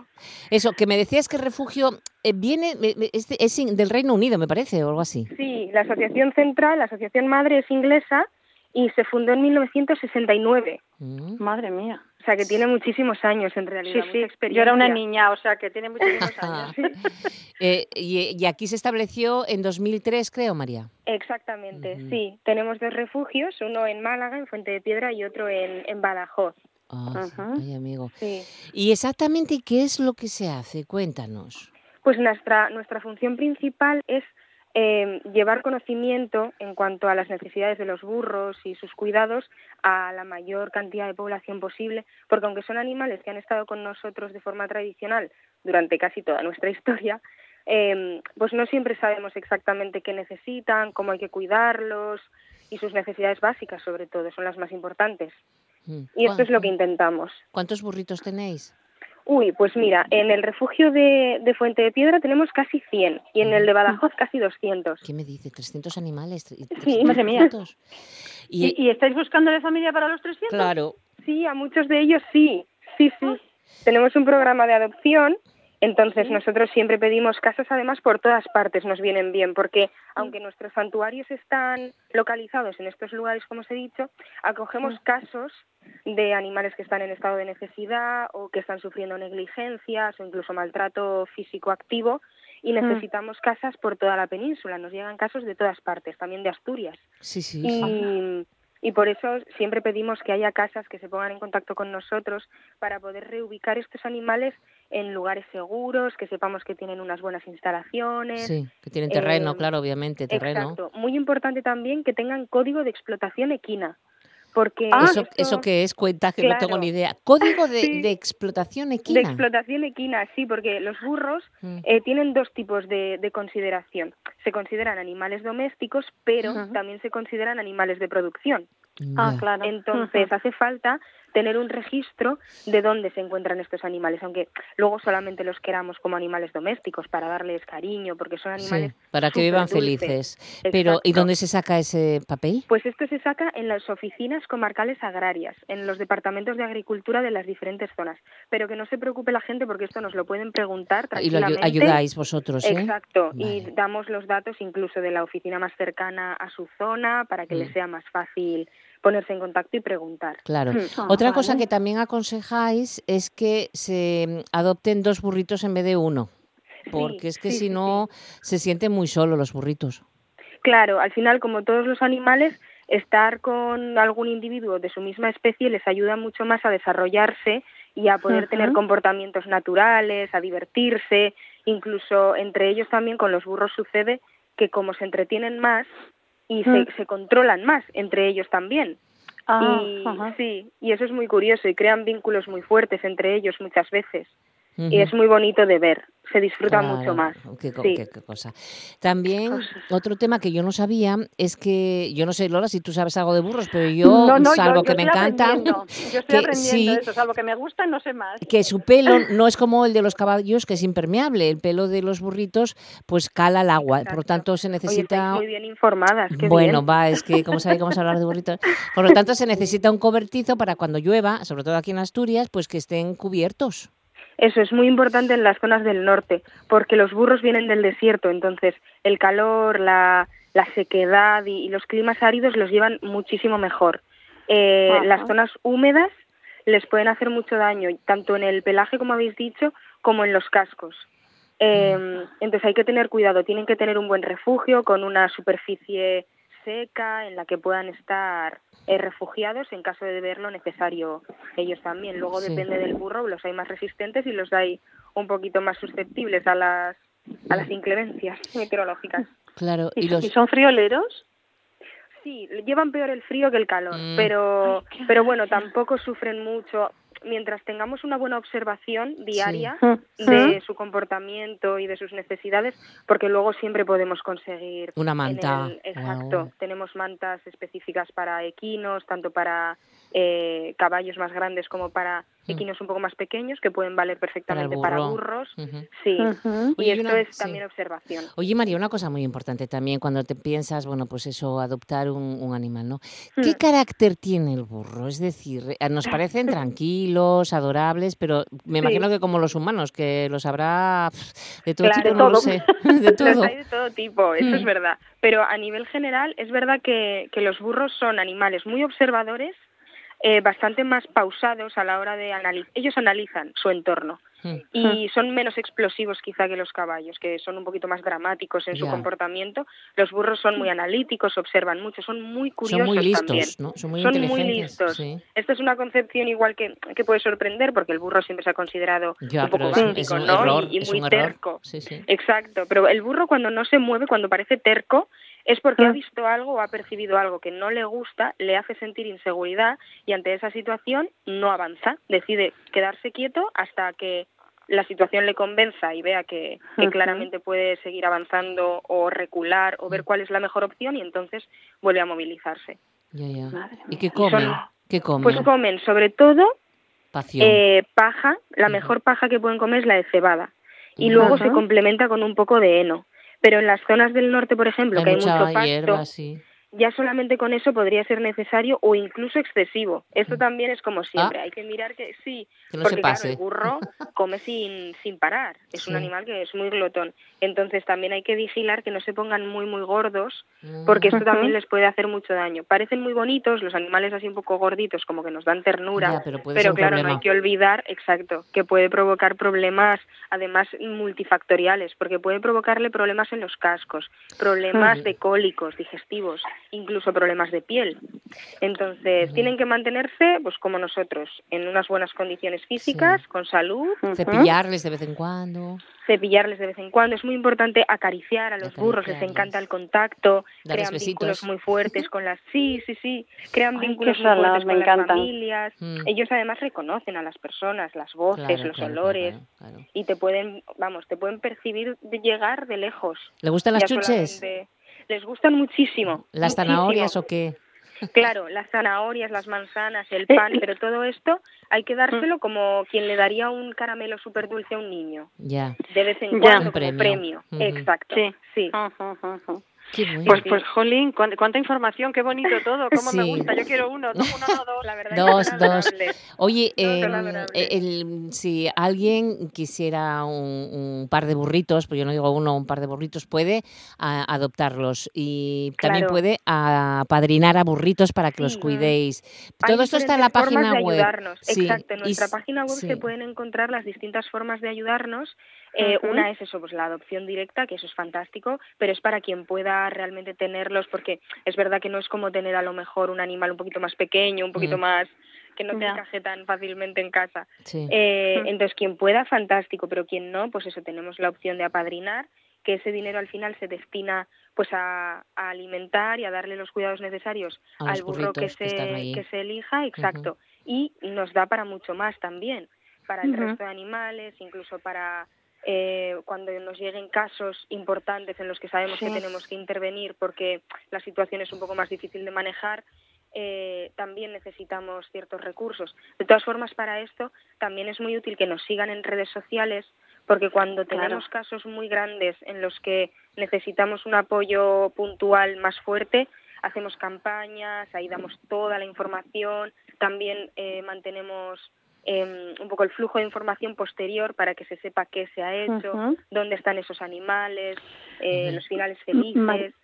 Eso, que me decías que el refugio eh, viene, es, de- es del Reino Unido, me parece, o algo así.
Sí, la asociación central, la asociación madre es inglesa y se fundó en 1969.
Mm.
Madre mía.
O sea que tiene muchísimos años en
Sí,
realidad.
sí.
mucha
Yo era una
experiencia.
niña, o sea que tiene muchísimos años.
Eh, y, y aquí se estableció en 2003, creo, María.
Exactamente,
Ujú.
sí. Tenemos dos refugios, uno en Málaga, en Fuente de Piedra, y otro en, en Badajoz.
Ah,
Ajá.
ay, amigo.
Sí.
¿Y exactamente qué es lo que se hace? Cuéntanos.
Pues nuestra, nuestra función principal es eh, llevar conocimiento en cuanto a las necesidades de los burros y sus cuidados a la mayor cantidad de población posible, porque aunque son animales que han estado con nosotros de forma tradicional durante casi toda nuestra historia, eh, pues no siempre sabemos exactamente qué necesitan, cómo hay que cuidarlos y sus necesidades básicas, sobre todo, son las más importantes.
Mm.
Y esto es lo
¿Cuán-
que intentamos.
¿Cuántos burritos tenéis?
Uy, pues mira, en el refugio de, de Fuente de Piedra tenemos casi 100 y en el de Badajoz casi 200.
¿Qué me dice? ¿300 animales? ¿Tre-
Sí,
300
madre mía.
burritos?
¿Y,
Y,
y estáis buscando de familia para los 300?
claro,
Sí, a muchos de ellos sí, sí, sí. Tenemos un programa de adopción, entonces nosotros siempre pedimos casas además por todas partes, nos vienen bien, porque aunque nuestros santuarios están localizados en estos lugares, como os he dicho, acogemos casos de animales que están en estado de necesidad o que están sufriendo negligencias o incluso maltrato físico activo y necesitamos casas por toda la península, nos llegan casos de todas partes, también de Asturias.
sí, sí.
Y, y por eso siempre pedimos que haya casas que se pongan en contacto con nosotros para poder reubicar estos animales en lugares seguros, que sepamos que tienen unas buenas instalaciones.
Sí, que tienen terreno,
eh,
claro, obviamente, terreno.
Exacto. Muy importante también que tengan código de explotación equina. Porque
¿Eso,
esto-
¿Eso qué es? Cuenta que no tengo
Claro.
ni idea. Código de,
Sí.
de explotación
De
equina.
explotación equina, sí, porque los burros
Mm.
eh, tienen dos tipos de, de consideración. Se consideran animales domésticos, pero
Ujú.
también se consideran animales de producción.
Ah, claro.
Entonces
Ujú.
hace falta tener un registro de dónde se encuentran estos animales, aunque luego solamente los queramos como animales domésticos para darles cariño, porque son
Sí,
animales
para que vivan felices. Pero, ¿y dónde se saca ese papel?
Pues esto se saca en las oficinas comarcales agrarias, en los departamentos de agricultura de las diferentes zonas. Pero que no se preocupe la gente porque esto nos lo pueden preguntar
Y lo ayu-
tranquilamente.
ayudáis vosotros, ¿eh?
Exacto,
Vale.
y damos los datos incluso de la oficina más cercana a su zona para que
Mm.
les sea más fácil ponerse en contacto y preguntar.
Claro.
Mm.
Otra
Ah,
cosa
vale.
que también aconsejáis es que se mm, adopten dos burritos en vez de uno. Porque es que
sí,
si
sí,
no, se sienten muy solos los burritos.
Claro, al final, como todos los animales, estar con algún individuo de su misma especie les ayuda mucho más a desarrollarse y a poder tener comportamientos naturales, a divertirse, incluso entre ellos también con los burros sucede que como se entretienen más y
Mm.
se, se controlan más entre ellos también.
Ah,
y
ajá.
sí, y eso es muy curioso y crean vínculos muy fuertes entre ellos muchas veces. Y es muy bonito de ver, se disfruta
Claro,
mucho más.
Qué,
Sí.
qué- qué cosa. También otro tema que yo no sabía es que, yo no sé, Lola, si tú sabes algo de burros, pero yo,
no, no,
salvo
yo,
que
yo
me encanta.
Yo estoy
que
aprendiendo
sí.
eso, salvo que me gusta, no sé más.
que su pelo no es como el de los caballos, que es impermeable. El pelo de los burritos, pues cala al agua. Por lo tanto, se necesita.
muy bien informadas. qué
Bueno,
bien.
va, es que como sabéis a hablar de burritos. Por lo tanto, se necesita un cobertizo para cuando llueva, sobre todo aquí en Asturias, pues que estén cubiertos.
Eso es muy importante en las zonas del norte, porque los burros vienen del desierto, entonces el calor, la, la sequedad y, y los climas áridos los llevan muchísimo mejor. Eh, las zonas húmedas les pueden hacer mucho daño, tanto en el pelaje, como habéis dicho, como en los cascos. Eh, entonces hay que tener cuidado, tienen que tener un buen refugio con una superficie seca en la que puedan estar eh, refugiados en caso de ver lo necesario ellos también. Luego
Sí.
depende del burro, los hay más resistentes y los hay un poquito más susceptibles a las a las inclemencias meteorológicas.
Claro,
¿Y,
y los.
y son frioleros?
Sí, llevan peor el frío que el calor,
Mm.
pero pero bueno, tampoco sufren mucho. Mientras tengamos una buena observación diaria de su comportamiento y de sus necesidades, porque luego siempre podemos conseguir
Una
en
manta
el- exacto, tenemos mantas específicas para equinos, tanto para eh, caballos más grandes como para
Mm.
equinos un poco más pequeños, que pueden valer perfectamente para,
burro.
burros. Sí, y esto
una-
es
sí.
también observación.
Oye, María, una cosa muy importante también cuando te piensas, bueno, pues eso, adoptar un, un animal, ¿no? ¿Qué
Hmm.
carácter tiene el burro? Es decir, eh, nos parecen tranquilos, adorables, pero me
Sí.
imagino que como los humanos, que los habrá de todo
Claro,
tipo,
de
no lo sé, de
Los
todo.
hay de todo tipo, eso es
Mm.
verdad. Pero a nivel general es verdad que, que los burros son animales muy observadores, eh, bastante más pausados a la hora de analizar. Ellos analizan su entorno
Mm.
y son menos explosivos quizá que los caballos, que son un poquito más dramáticos en su comportamiento. Los burros son muy analíticos, observan mucho, son muy curiosos
Son muy listos,
también.
¿no? Son muy
Son muy listos.
sí.
Esta es una concepción igual que, que puede sorprender porque el burro siempre se ha considerado un poco básico, ¿no?
error,
y, muy terco.
Sí, sí.
Exacto, pero el burro cuando no se mueve, cuando parece terco, es porque ha visto algo o ha percibido algo que no le gusta, le hace sentir inseguridad y ante esa situación no avanza, decide quedarse quieto hasta que la situación le convenza y vea que, claramente puede seguir avanzando o recular o ver cuál es la mejor opción y entonces vuelve a movilizarse.
Ya, ya. ¿Y qué
son-
comen? ¿Qué comen?
Pues comen sobre todo eh, paja, la mejor paja que pueden comer es la de cebada. Y luego se complementa con un poco de heno. Pero en las zonas del norte, por ejemplo,
hay
que hay mucho pasto,
hierba, sí.
Ya solamente con eso podría ser necesario o incluso excesivo. Esto también es como siempre, hay que mirar que sí,
Mm. Ah. Que no
porque
se
claro, el burro come sin, sin parar, es un animal que es muy glotón. Entonces también hay que vigilar que no se pongan muy, muy gordos, porque esto también les puede hacer mucho daño. Parecen muy bonitos, los animales así un poco gorditos, como que nos dan ternura,
Ya, pero
claro, no hay que olvidar, exacto, que puede provocar problemas, además multifactoriales, porque puede provocarle problemas en los cascos, problemas
Ujú.
de cólicos digestivos, incluso problemas de piel. Entonces, tienen que mantenerse, pues como nosotros, en unas buenas condiciones físicas, con salud.
Cepillarles de vez en cuando.
cepillarles de vez en cuando. Es muy importante acariciar a los burros, les encanta el contacto,
Darles
crean
besitos.
vínculos muy fuertes con las... Sí, sí, sí, crean
Ay,
vínculos muy fuertes con las familias.
Mm.
Ellos además reconocen a las personas, las voces,
Claro,
los
claro,
olores,
claro,
y te pueden, vamos, te pueden percibir de llegar de lejos.
¿Le gustan las chuches?
solamente- Les gustan muchísimo.
¿Las
muchísimo.
zanahorias o qué?
Claro, las zanahorias, las manzanas, el
Eh,
pan, pero todo esto hay que
Mm.
dárselo como quien le daría un caramelo súper dulce a un niño.
Ya.
De vez en
Ya.
cuando,
Un
como
premio.
Exacto.
Sí.
sí.
Ujú.
Qué bueno.
Pues, pues, Jolín, cuán- cuánta información, qué bonito todo, cómo me gusta. Yo quiero uno, no uno, no dos.
La verdad
Dos,
es
dos. Oye, em, el- si alguien quisiera un, un par de burritos, pues yo no digo uno, un par de burritos, puede a- adoptarlos y también puede apadrinar a burritos para que los cuidéis.
Hay
Todo esto está en la página web. Sí,
Exacto, en nuestra página web se pueden encontrar las distintas formas de ayudarnos. Eh. Una es eso, pues la adopción directa, que eso es fantástico, pero es para quien pueda realmente tenerlos, porque es verdad que no es como tener a lo mejor un animal un poquito más pequeño, un poquito
Mm.
más que no te encaje tan fácilmente en casa.
Sí.
Eh,
Mm.
Entonces, quien pueda, fantástico, pero quien no, pues eso, tenemos la opción de apadrinar, que ese dinero al final se destina pues a, a alimentar y a darle los cuidados necesarios
A
al burro que se, que se elija, exacto. Y nos da para mucho más también, para el resto de animales, incluso para eh, cuando nos lleguen casos importantes en los que sabemos que tenemos que intervenir porque la situación es un poco más difícil de manejar, eh, también necesitamos ciertos recursos. De todas formas, para esto también es muy útil que nos sigan en redes sociales, porque cuando tenemos casos muy grandes en los que necesitamos un apoyo puntual más fuerte, hacemos campañas, ahí damos toda la información, también eh, mantenemos eh, un poco el flujo de información posterior para que se sepa qué se ha hecho, dónde están esos animales, eh, los finales felices.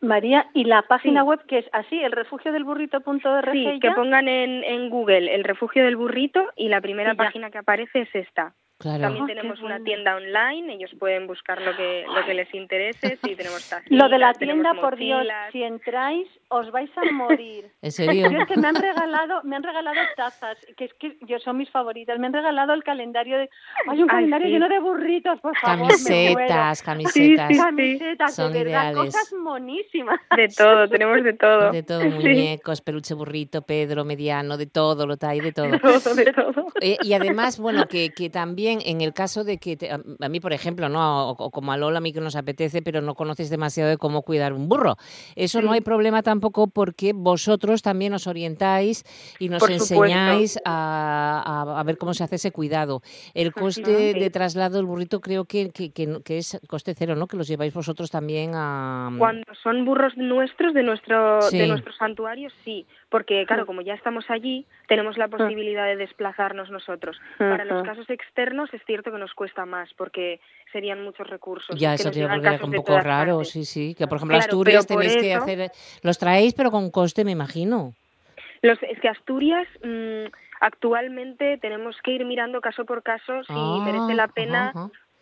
María, ¿y la página web que es así, el refugio del burrito.org?
Sí, que pongan en, en Google el refugio del burrito y la primera página que aparece es esta. También ah, tenemos una tienda online, ellos pueden buscar lo que lo que les interese, si tenemos
Lo de la tienda, por Dios, si entráis os vais a morir.
¿En serio?
es que me han regalado, me han regalado tazas, que es que yo son mis favoritas, me han regalado el calendario de hay un calendario lleno de burritos, por favor,
camisetas, camisetas.
camisetas, son de verdad, cosas monísimas.
De todo, tenemos de todo.
De todo, muñecos, peluche burrito, Pedro, mediano, de todo, lo hay de todo. De
todo, de todo.
Eh, y además, bueno, que, que también en el caso de que, a mí por ejemplo, ¿no? O, como a Lola, a mí que nos apetece, pero no conoces demasiado de cómo cuidar un burro. Eso no hay problema tampoco porque vosotros también os orientáis y nos enseñáis a, ver cómo se hace ese cuidado. El coste de traslado del burrito creo que, que, que, es coste cero, ¿no? Que los lleváis vosotros también a...
Cuando son burros nuestros, de nuestro, de nuestros santuarios, sí porque claro, como ya estamos allí, tenemos la posibilidad de desplazarnos nosotros. Para los casos externos es cierto que nos cuesta más, porque serían muchos recursos.
Ya, eso te un poco raro, sí, sí. Que por ejemplo Asturias tenéis que hacer... Los traéis, pero con coste, me imagino.
Los, es que Asturias... Mm, actualmente tenemos que ir mirando caso por caso si ah, merece la pena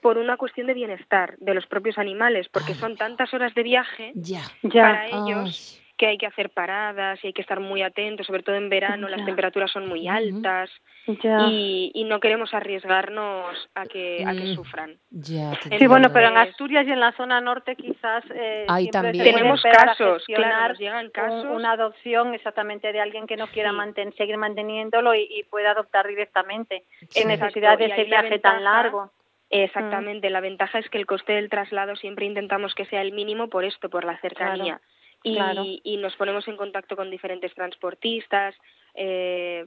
por una cuestión de bienestar de los propios animales, porque son tantas horas de viaje
ya.
para ellos que hay que hacer paradas y hay que estar muy atentos, sobre todo en verano, las temperaturas son muy altas y, y, no queremos arriesgarnos a que, a que mm. sufran.
sí, bueno, pero en Asturias y en la zona norte quizás eh,
también.
tenemos casos, claro, llegan casos.
una adopción exactamente de alguien que no quiera seguir manteniéndolo y, pueda adoptar directamente en necesidad de ese viaje tan largo.
Exactamente, la ventaja es que el coste del traslado siempre intentamos que sea el mínimo por esto, por la cercanía y, y nos ponemos en contacto con diferentes transportistas eh,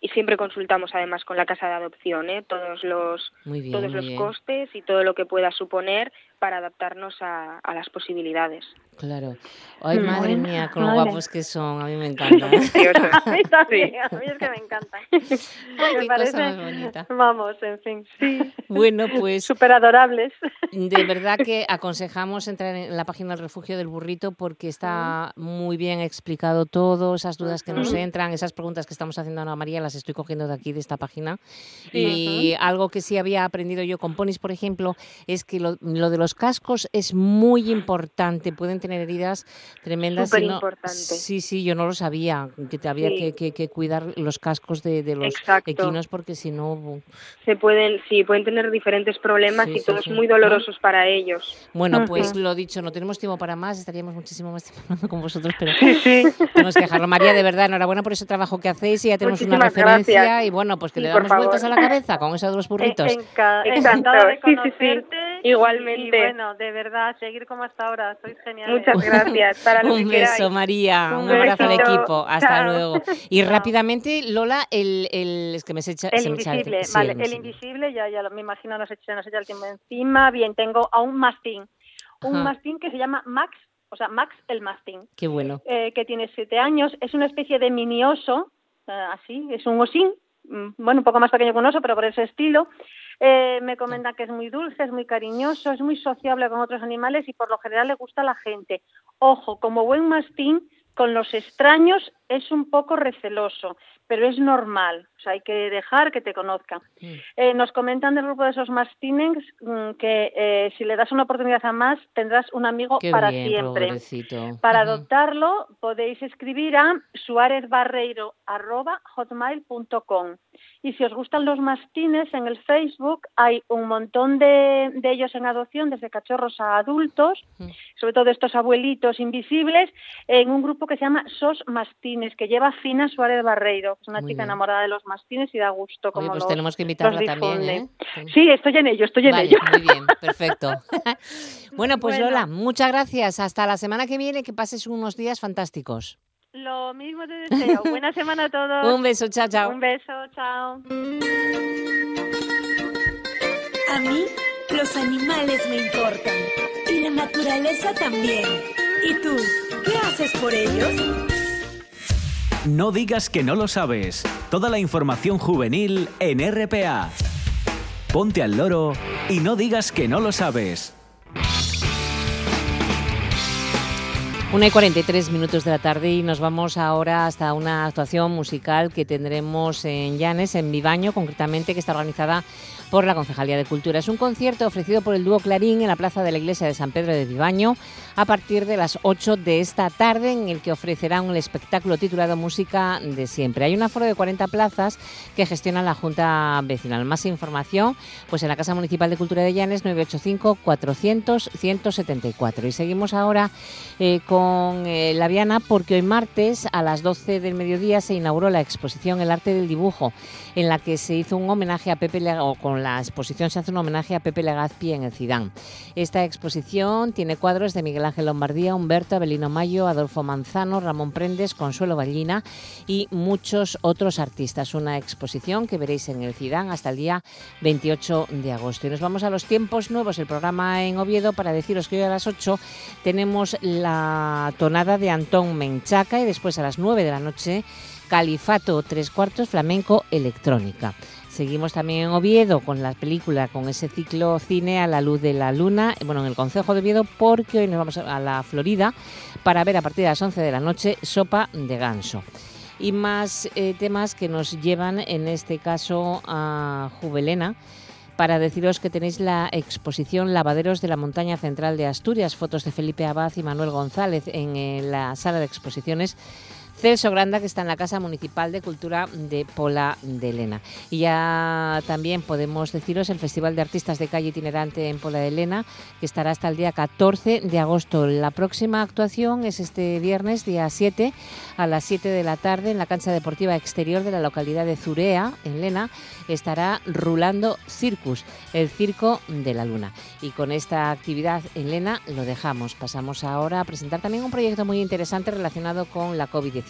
y siempre consultamos además con la casa de adopción ¿eh? todos los todos los costes y todo lo que pueda suponer para adaptarnos a, a las posibilidades.
Claro. Ay, madre mía, con lo guapos que son. A mí me encanta. a
mí también, a mí es que me encanta. me parece, Vamos, en fin. Sí.
Bueno, pues...
Súper adorables.
De verdad que aconsejamos entrar en la página del refugio del burrito porque está muy bien explicado todo, esas dudas que nos entran, esas preguntas que estamos haciendo a María, las estoy cogiendo de aquí, de esta página. Y algo que sí había aprendido yo con ponis, por ejemplo, es que lo, lo de los cascos es muy importante. Pueden tener heridas tremendas.
Súper importante.
Sí, sí, yo no lo sabía, que te había que, que, cuidar los cascos de, de los equinos porque si no...
Se pueden, sí, pueden tener diferentes problemas y todos muy dolorosos para ellos.
Bueno, pues lo dicho, no tenemos tiempo para más, estaríamos muchísimo más tiempo con vosotros, pero tenemos que dejarlo. María, de verdad, enhorabuena por ese trabajo que hacéis y ya tenemos una referencia y bueno, pues que le damos vueltas a la cabeza con esos dos burritos.
encantada de conocerte.
Igualmente.
Bueno, de verdad, seguir como hasta ahora, sois geniales.
Muchas gracias. Para
un beso, María. Un, abrazo al equipo. Hasta luego. Y rápidamente, Lola, el, el es que me se echa,
el invisible, vale, el, invisible, ya, ya me imagino, nos echa, nos echa el tiempo encima. Bien, tengo a un mastín, un mastín que se llama Max, o sea, Max el mastín.
Qué bueno.
Eh, que tiene siete años, es una especie de mini oso, eh, así, es un osín, mm, bueno, un poco más pequeño que un oso, pero por ese estilo. Eh, me comenta que es muy dulce, es muy cariñoso, es muy sociable con otros animales y por lo general le gusta a la gente. Ojo, como buen mastín, con los extraños es un poco receloso, pero es normal, o sea, hay que dejar que te conozcan. Mm. Eh, nos comentan del grupo de esos mastines mm, que eh, si le das una oportunidad a más, tendrás un amigo para siempre. Para adoptarlo, podéis escribir a suárezbarreiro.hotmail.com. Y si os gustan los mastines, en el Facebook hay un montón de, de ellos en adopción, desde cachorros a adultos, sobre todo estos abuelitos invisibles, en un grupo que se llama SOS Mastines mastines, que lleva Fina Suárez Barreiro, que es una chica enamorada de los mastines y da gusto como
pues tenemos que invitarla también, ¿eh?
Sí, estoy en ello, estoy en ello.
Muy bien, perfecto. bueno, pues Lola, muchas gracias. Hasta la semana que viene, que pases unos días fantásticos.
Lo mismo te deseo. Buena semana a todos.
Un beso, chao, chao.
Un beso, chao.
A mí los animales me importan y la naturaleza también. ¿Y tú? ¿Qué haces por ellos?
No digas que no lo sabes. Toda la información juvenil en RPA. Ponte al loro y no digas que no lo sabes.
Una y 43 minutos de la tarde y nos vamos ahora hasta una actuación musical que tendremos en Llanes, en Vivaño, concretamente, que está organizada por la Concejalía de Cultura. Es un concierto ofrecido por el dúo Clarín en la plaza de la iglesia de San Pedro de Vivaño a partir de las 8 de esta tarde, en el que ofrecerán un espectáculo titulado Música de Siempre. Hay un aforo de 40 plazas que gestiona la Junta Vecinal. Más información pues en la Casa Municipal de Cultura de Llanes 985 400 174. Y seguimos ahora eh, con eh, la Viana porque hoy martes a las 12 del mediodía se inauguró la exposición El arte del dibujo en la que se hizo un homenaje a Pepe o con la exposición se hace un homenaje a Pepe Legazpi en el Cidán. Esta exposición tiene cuadros de Miguel Ángel Lombardía, Humberto, Abelino Mayo, Adolfo Manzano, Ramón Prendes, Consuelo Ballina y muchos otros artistas. Una exposición que veréis en el Cidán hasta el día 28 de agosto. Y nos vamos a los tiempos nuevos, el programa en Oviedo, para deciros que hoy a las 8 tenemos la tonada de Antón Menchaca y después a las 9 de la noche Califato tres cuartos flamenco electrónica. Seguimos también en Oviedo con la película, con ese ciclo cine a la luz de la luna, bueno, en el Concejo de Oviedo, porque hoy nos vamos a la Florida para ver a partir de las 11 de la noche Sopa de Ganso. Y más eh, temas que nos llevan, en este caso, a Juvelena, para deciros que tenéis la exposición Lavaderos de la Montaña Central de Asturias, fotos de Felipe Abad y Manuel González en eh, la sala de exposiciones Celso Granda, que está en la Casa Municipal de Cultura de Pola de Elena. Y ya también podemos deciros el Festival de Artistas de Calle Itinerante en Pola de Elena, que estará hasta el día 14 de agosto. La próxima actuación es este viernes, día 7, a las 7 de la tarde, en la cancha deportiva exterior de la localidad de Zurea, en Lena, estará Rulando Circus, el circo de la luna. Y con esta actividad en Lena lo dejamos. Pasamos ahora a presentar también un proyecto muy interesante relacionado con la COVID-19.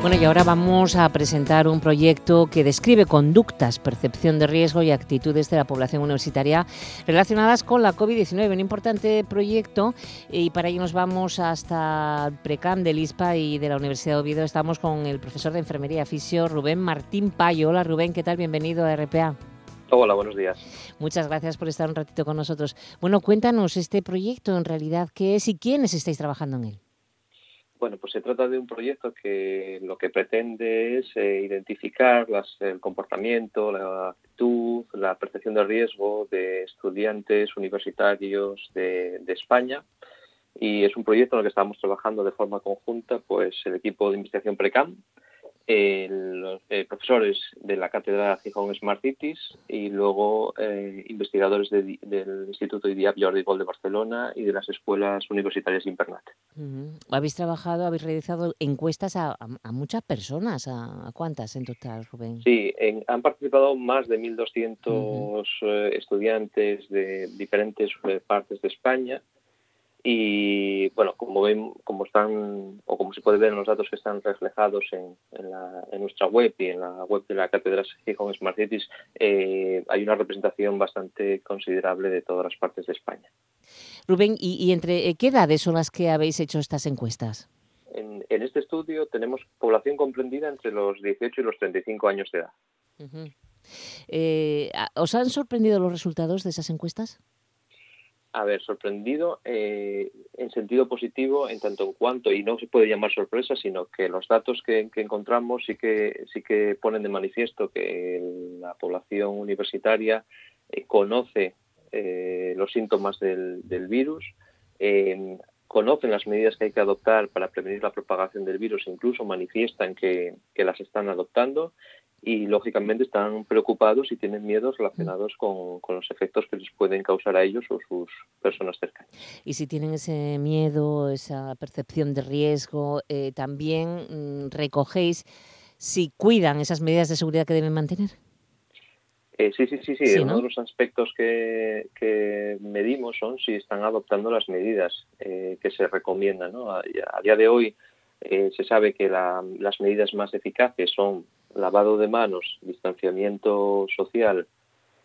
Bueno, y ahora vamos a presentar un proyecto que describe conductas, percepción de riesgo y actitudes de la población universitaria relacionadas con la COVID-19. Un importante proyecto y para ello nos vamos hasta Precam del ISPA y de la Universidad de Oviedo. Estamos con el profesor de Enfermería Fisio, Rubén Martín Payo. Hola Rubén, ¿qué tal? Bienvenido a RPA.
Hola, buenos días.
Muchas gracias por estar un ratito con nosotros. Bueno, cuéntanos este proyecto en realidad, ¿qué es y quiénes estáis trabajando en él?
Bueno, pues se trata de un proyecto que lo que pretende es eh, identificar el comportamiento, la actitud, la percepción de riesgo de estudiantes universitarios de España. Y es un proyecto en el que estamos trabajando de forma conjunta pues el equipo de investigación PRECAM, los eh, profesores de la cátedra Gijón Smart Cities y luego eh, investigadores del Instituto IDIAP Jordi Gol de Barcelona y de las escuelas universitarias Impernat.
Habéis trabajado, habéis realizado encuestas a, muchas personas. ¿A, cuántas en total, Rubén?
Sí, han participado más de 1.200 eh, estudiantes de diferentes partes de España y bueno, como ven, como están o como se puede ver en los datos que están reflejados en, en, nuestra web y en la web de la Cátedra Gijón Smart Cities, eh, hay una representación bastante considerable de todas las partes de España.
Rubén, ¿y, entre eh, qué edades son las que habéis hecho estas encuestas?
En, este estudio tenemos población comprendida entre los 18 y los 35 años de edad.
Eh, ¿Os han sorprendido los resultados de esas encuestas?
A ver, sorprendido eh, en sentido positivo en tanto en cuanto, y no se puede llamar sorpresa, sino que los datos que, encontramos sí que, sí que ponen de manifiesto que la población universitaria eh, conoce eh, los síntomas del, virus, conocen las medidas que hay que adoptar para prevenir la propagación del virus, incluso manifiestan que, que las están adoptando y lógicamente están preocupados y tienen miedos relacionados con, los efectos que les pueden causar a ellos o sus personas cercanas.
Y si tienen ese miedo, esa percepción de riesgo, eh, también mm, recogéis si cuidan esas medidas de seguridad que deben mantener.
Eh, sí, sí, sí, sí. Uno de los aspectos que, medimos son si están adoptando las medidas eh, que se recomiendan. ¿no? A, día de hoy se sabe que las medidas más eficaces son lavado de manos, distanciamiento social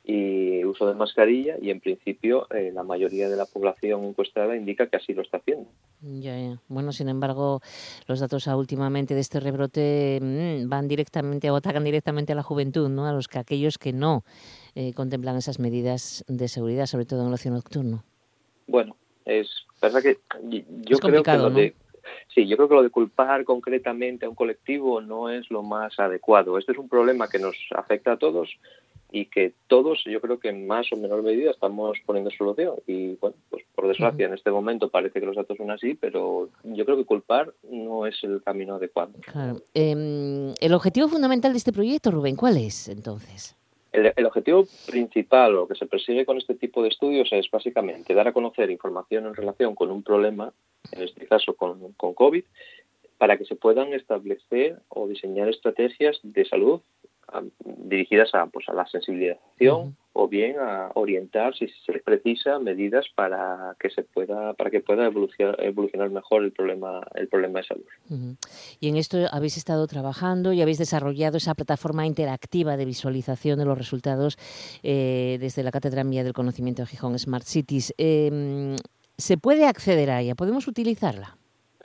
y uso de mascarilla y en principio eh, la mayoría de la población encuestada indica que así lo está haciendo.
Ya, ya. Bueno, sin embargo, los datos últimamente de este rebrote mm, van directamente o atacan directamente a la juventud, ¿no? A los que aquellos que no eh, contemplan esas medidas de seguridad, sobre todo en el ocio nocturno.
Bueno, es verdad que yo creo que lo de Sí, yo creo que lo de culpar concretamente a un colectivo no es lo más adecuado. Este es un problema que nos afecta a todos y que todos, yo creo que en más o menor medida estamos poniendo solución. Y bueno, pues por desgracia en este momento parece que los datos son así, pero yo creo que culpar no es el camino adecuado.
Claro. Em, el objetivo fundamental de este proyecto, Rubén, ¿cuál es entonces?
El, objetivo principal, o que se persigue con este tipo de estudios, es básicamente dar a conocer información en relación con un problema, en este caso con, con COVID, para que se puedan establecer o diseñar estrategias de salud dirigidas a, pues, a la sensibilización o bien a orientar, si se precisa, medidas para que se pueda para que pueda evolucionar, evolucionar mejor el problema el problema de salud.
Y en esto habéis estado trabajando y habéis desarrollado esa plataforma interactiva de visualización de los resultados eh, desde la Cátedra Mía del Conocimiento de Gijón Smart Cities. Em, ¿Se puede acceder a ella? ¿Podemos utilizarla?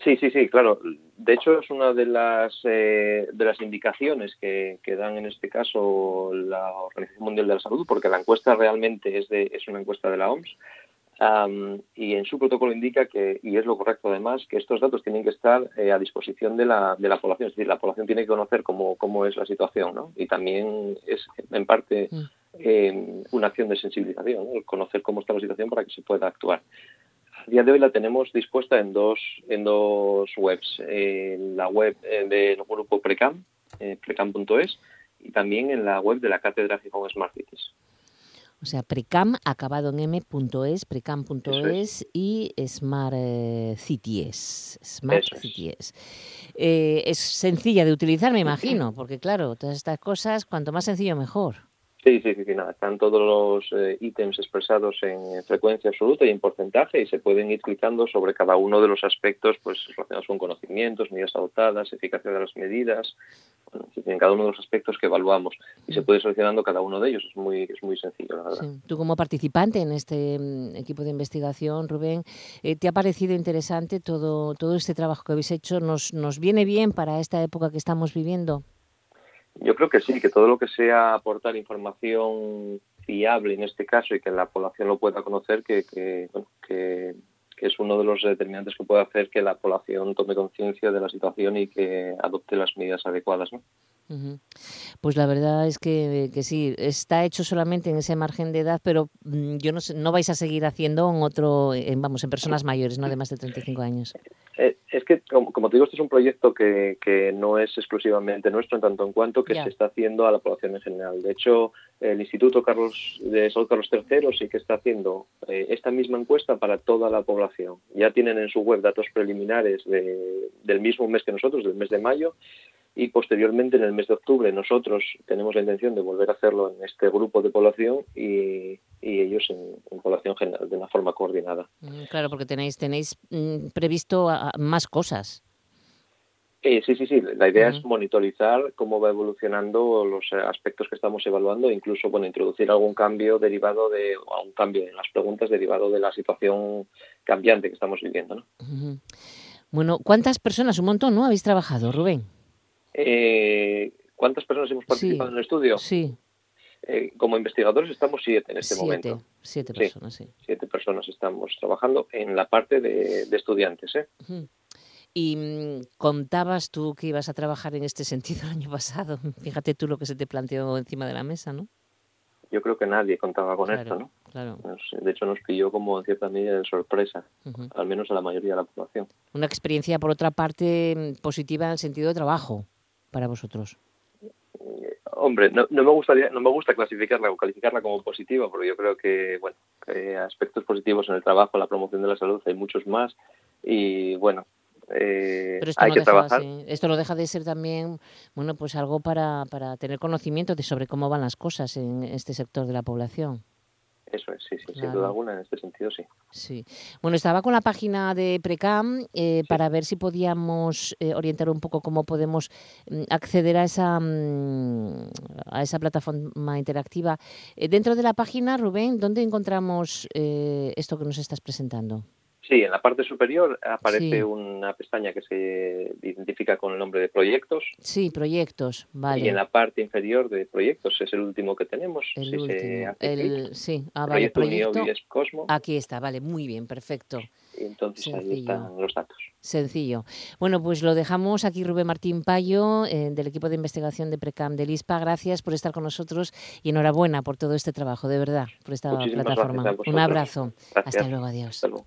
Sí, sí, sí, claro. De hecho, es una de las, eh, de las indicaciones que, que, dan en este caso la Organización Mundial de la Salud, porque la encuesta realmente es, de, es una encuesta de la OMS. y en su protocolo indica que, y es lo correcto además, que estos datos tienen que estar eh, a disposición de la, de la población. Es decir, la población tiene que conocer cómo, cómo es la situación, ¿no? Y también es, en parte, mm. eh, una acción de sensibilización, conocer cómo está la situación para que se pueda actuar a día de hoy la tenemos dispuesta en dos, en dos webs. En la web eh, del grupo Precam, eh, precam.es, y también en la web de la Cátedra Gijón Smart Cities.
O sea, precam acabado en m.es, precam.es y smart eh, cities. Smart cities. es sencilla de utilizar, me imagino, porque claro, todas estas cosas, cuanto más sencillo mejor.
Sí, sí, sí, nada. Están todos los eh, ítems expresados en frecuencia absoluta y en porcentaje y se pueden ir clicando sobre cada uno de los aspectos pues relacionados con conocimientos, medidas adoptadas, eficacia de las medidas, bueno, en cada uno de los aspectos que evaluamos y se puede seleccionando cada uno de ellos. Es muy, es muy sencillo, la verdad.
Tú como participante en este mm, equipo de investigación, Rubén, eh, ¿te ha parecido interesante todo, todo este trabajo que habéis hecho? ¿Nos, ¿Nos viene bien para esta época que estamos viviendo?
Yo creo que sí, que todo lo que sea aportar información fiable en este caso y que la población lo pueda conocer, que, que, bueno, que, es uno de los determinantes que puede hacer que la población tome conciencia de la situación y que adopte las medidas adecuadas. ¿no?
Pues la verdad es que, que, sí, está hecho solamente en ese margen de edad, pero mm, yo no sé, no vais a seguir haciendo en otro, vamos, en personas mayores, ¿no? De más de 35 años.
Eh, es que, como, te digo, este es un proyecto que, que, no es exclusivamente nuestro, en tanto en cuanto que se está haciendo a la población en general. De hecho, el Instituto Carlos de Salud Carlos III sí que está haciendo eh, esta misma encuesta para toda la población. Ya tienen en su web datos preliminares del mismo mes que nosotros, del mes de mayo, y posteriormente en el mes de octubre nosotros tenemos la intención de volver a hacerlo en este grupo de población y, ellos en, población general de una forma coordinada.
Mm, claro, porque tenéis tenéis mm, previsto más cosas.
Eh, sí, sí, sí. La idea es monitorizar cómo va evolucionando los aspectos que estamos evaluando, incluso bueno, introducir algún cambio derivado de, algún cambio en las preguntas derivado de la situación cambiante que estamos viviendo. ¿no?
Bueno, ¿cuántas personas? Un montón, ¿no? Habéis trabajado, Rubén.
Eh, ¿Cuántas personas hemos participado en el estudio?
Sí.
Eh, como investigadores estamos siete en este
siete,
momento.
Siete personas, sí.
Siete personas estamos trabajando en la parte de, de estudiantes. ¿eh?
Ujú. Y mm, contabas tú que ibas a trabajar en este sentido el año pasado. Fíjate tú lo que se te planteó encima de la mesa, ¿no?
Yo creo que nadie contaba con
Claro,
esto, ¿no?
claro.
De hecho, nos pilló como en cierta medida de sorpresa, al menos a la mayoría de la población.
Una experiencia, por otra parte, mm, positiva en el sentido de trabajo para vosotros.
Hombre, no, no me gustaría, no me gusta clasificarla o calificarla como positiva, porque yo creo que, bueno, que aspectos positivos en el trabajo, la promoción de la salud, hay muchos más y, bueno, eh,
Pero esto
hay
no,
que
deja,
trabajar.
sí, esto no deja de ser también, bueno, pues algo para, para tener conocimiento de sobre cómo van las cosas en este sector de la población.
Eso es, sí, sí, sin duda alguna, en este sentido sí.
Sí. Bueno, estaba con la página de Precam eh, para ver si podíamos eh, orientar un poco cómo podemos mm, acceder a esa, mm, a esa plataforma interactiva. Eh, dentro de la página, Rubén, ¿dónde encontramos eh, esto que nos estás presentando?
Sí, en la parte superior aparece
Sí.
una pestaña que se identifica con el nombre de proyectos
Sí, proyectos, vale.
y en la parte inferior de proyectos es el último que tenemos.
El
si se
último.
clic,
El, sí, ah, vale,
proyecto
proyecto.
Uniobies Cosmo,
Aquí está, vale, muy bien, perfecto.
y entonces ahí
Sencillo.
están los datos.
Sencillo. Bueno, pues lo dejamos aquí, Rubén Martín Payo, eh, del equipo de investigación de Precam del ISPA. Gracias por estar con nosotros y enhorabuena por todo este trabajo, de verdad, por esta
Muchísimas
plataforma. Un abrazo.
Gracias.
Hasta luego, adiós.
Hasta luego.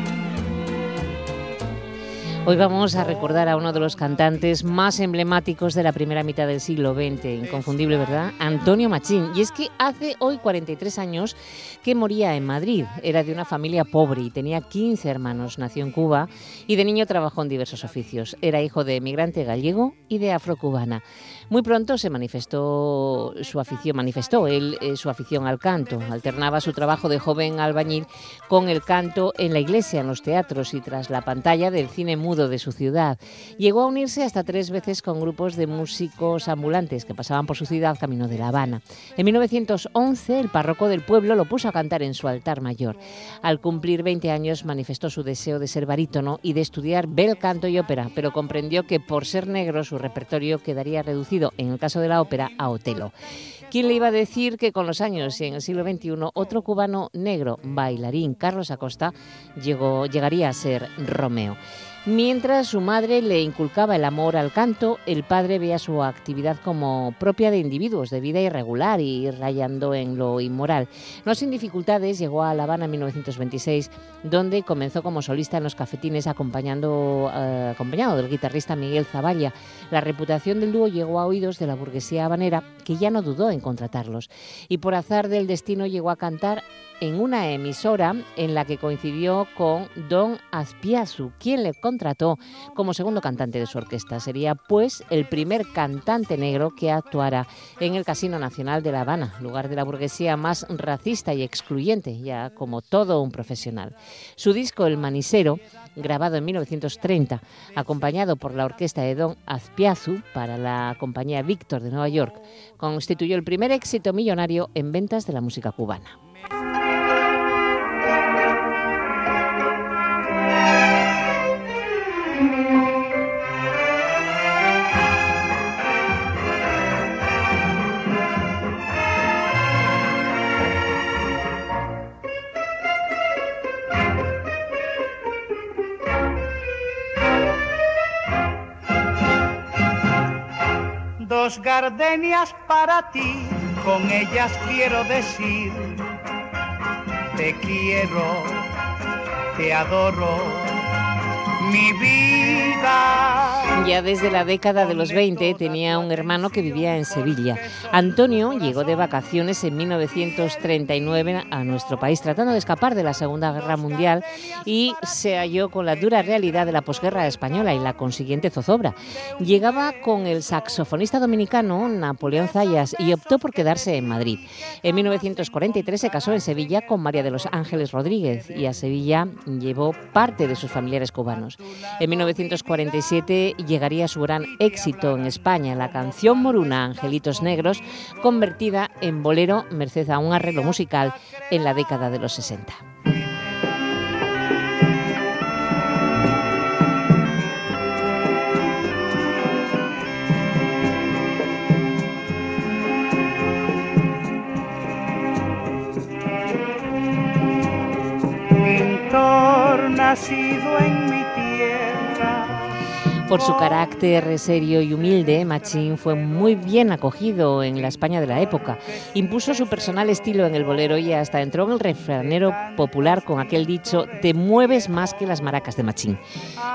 Hoy vamos a recordar a uno de los cantantes más emblemáticos de la primera mitad del siglo XX, inconfundible, ¿verdad? Antonio Machín. Y es que hace hoy 43 años que moría en Madrid. Era de una familia pobre y tenía 15 hermanos. Nació en Cuba y de niño trabajó en diversos oficios. Era hijo de emigrante gallego y de afrocubana. Muy pronto se manifestó su afición, manifestó él eh, su afición al canto. Alternaba su trabajo de joven albañil con el canto en la iglesia, en los teatros y tras la pantalla del cine mudo de su ciudad. Llegó a unirse hasta tres veces con grupos de músicos ambulantes que pasaban por su ciudad camino de La Habana. En 1911 el párroco del pueblo lo puso a cantar en su altar mayor. Al cumplir 20 años manifestó su deseo de ser barítono y de estudiar bel canto y ópera, pero comprendió que por ser negro su repertorio quedaría reducido, en el caso de la ópera, a Otelo. ¿Quién le iba a decir que con los años y en el siglo XXI otro cubano negro, bailarín, Carlos Acosta, llegó, llegaría a ser Romeo? Mientras su madre le inculcaba el amor al canto, el padre veía su actividad como propia de individuos de vida irregular y rayando en lo inmoral. No sin dificultades llegó a La Habana en 1926, donde comenzó como solista en los cafetines acompañando, eh, acompañado del guitarrista Miguel Zavalla. La reputación del dúo llegó a oídos de la burguesía habanera, que ya no dudó en contratarlos. Y por azar del destino llegó a cantar en una emisora en la que coincidió con Don Azpiazu, quien le contrató como segundo cantante de su orquesta. Sería pues el primer cantante negro que actuara en el Casino Nacional de La Habana, lugar de la burguesía más racista y excluyente, ya como todo un profesional. Su disco El Manisero, grabado en 1930, acompañado por la orquesta de Don Azpiazu para la compañía Víctor de Nueva York, constituyó el primer éxito millonario en ventas de la música cubana.
Gardenias para ti, con ellas quiero decir, te quiero, te adoro, mi vida.
Ya desde la década de los 20 tenía un hermano que vivía en Sevilla. Antonio llegó de vacaciones en 1939 a nuestro país tratando de escapar de la Segunda Guerra Mundial y se halló con la dura realidad de la posguerra española y la consiguiente zozobra. Llegaba con el saxofonista dominicano Napoleón Zayas y optó por quedarse en Madrid. En 1943 se casó en Sevilla con María de los Ángeles Rodríguez y a Sevilla llevó parte de sus familiares cubanos. En 1947 llegaría su gran éxito en España, la canción moruna Angelitos Negros, convertida en bolero merced a un arreglo musical en la década de los 60.
Pintor nacido en
por su carácter serio y humilde, Machín fue muy bien acogido en la España de la época. Impuso su personal estilo en el bolero y hasta entró en el refranero popular con aquel dicho, te mueves más que las maracas de Machín.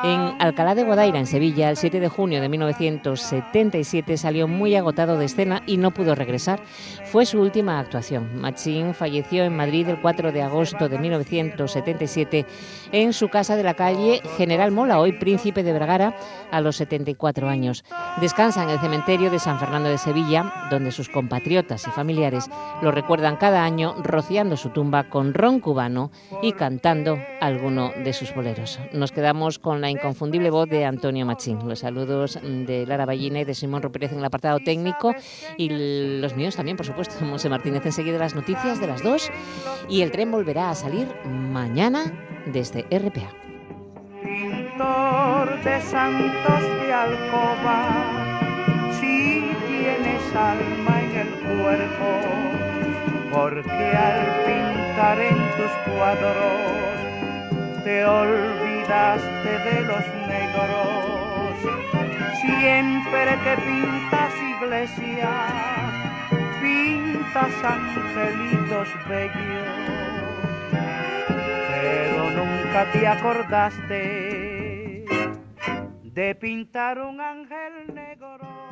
En Alcalá de Guadaira, en Sevilla, el 7 de junio de 1977 salió muy agotado de escena y no pudo regresar. Fue su última actuación. Machín falleció en Madrid el 4 de agosto de 1977 en su casa de la calle General Mola, hoy Príncipe de Vergara, a los 74 años. Descansa en el cementerio de San Fernando de Sevilla, donde sus compatriotas y familiares lo recuerdan cada año rociando su tumba con ron cubano y cantando alguno de sus boleros. Nos quedamos con la inconfundible voz de Antonio Machín. Los saludos de Lara Ballina y de Simón Rupérez en el apartado técnico y los míos también, por supuesto, Monse Martínez enseguida las noticias de las dos y el tren volverá a salir mañana desde RPA
de santos de alcoba, si tienes alma en el cuerpo, porque al pintar en tus cuadros te olvidaste de los negros. Siempre que pintas iglesias, pintas angelitos bellos, nunca te acordaste de pintar un ángel negro.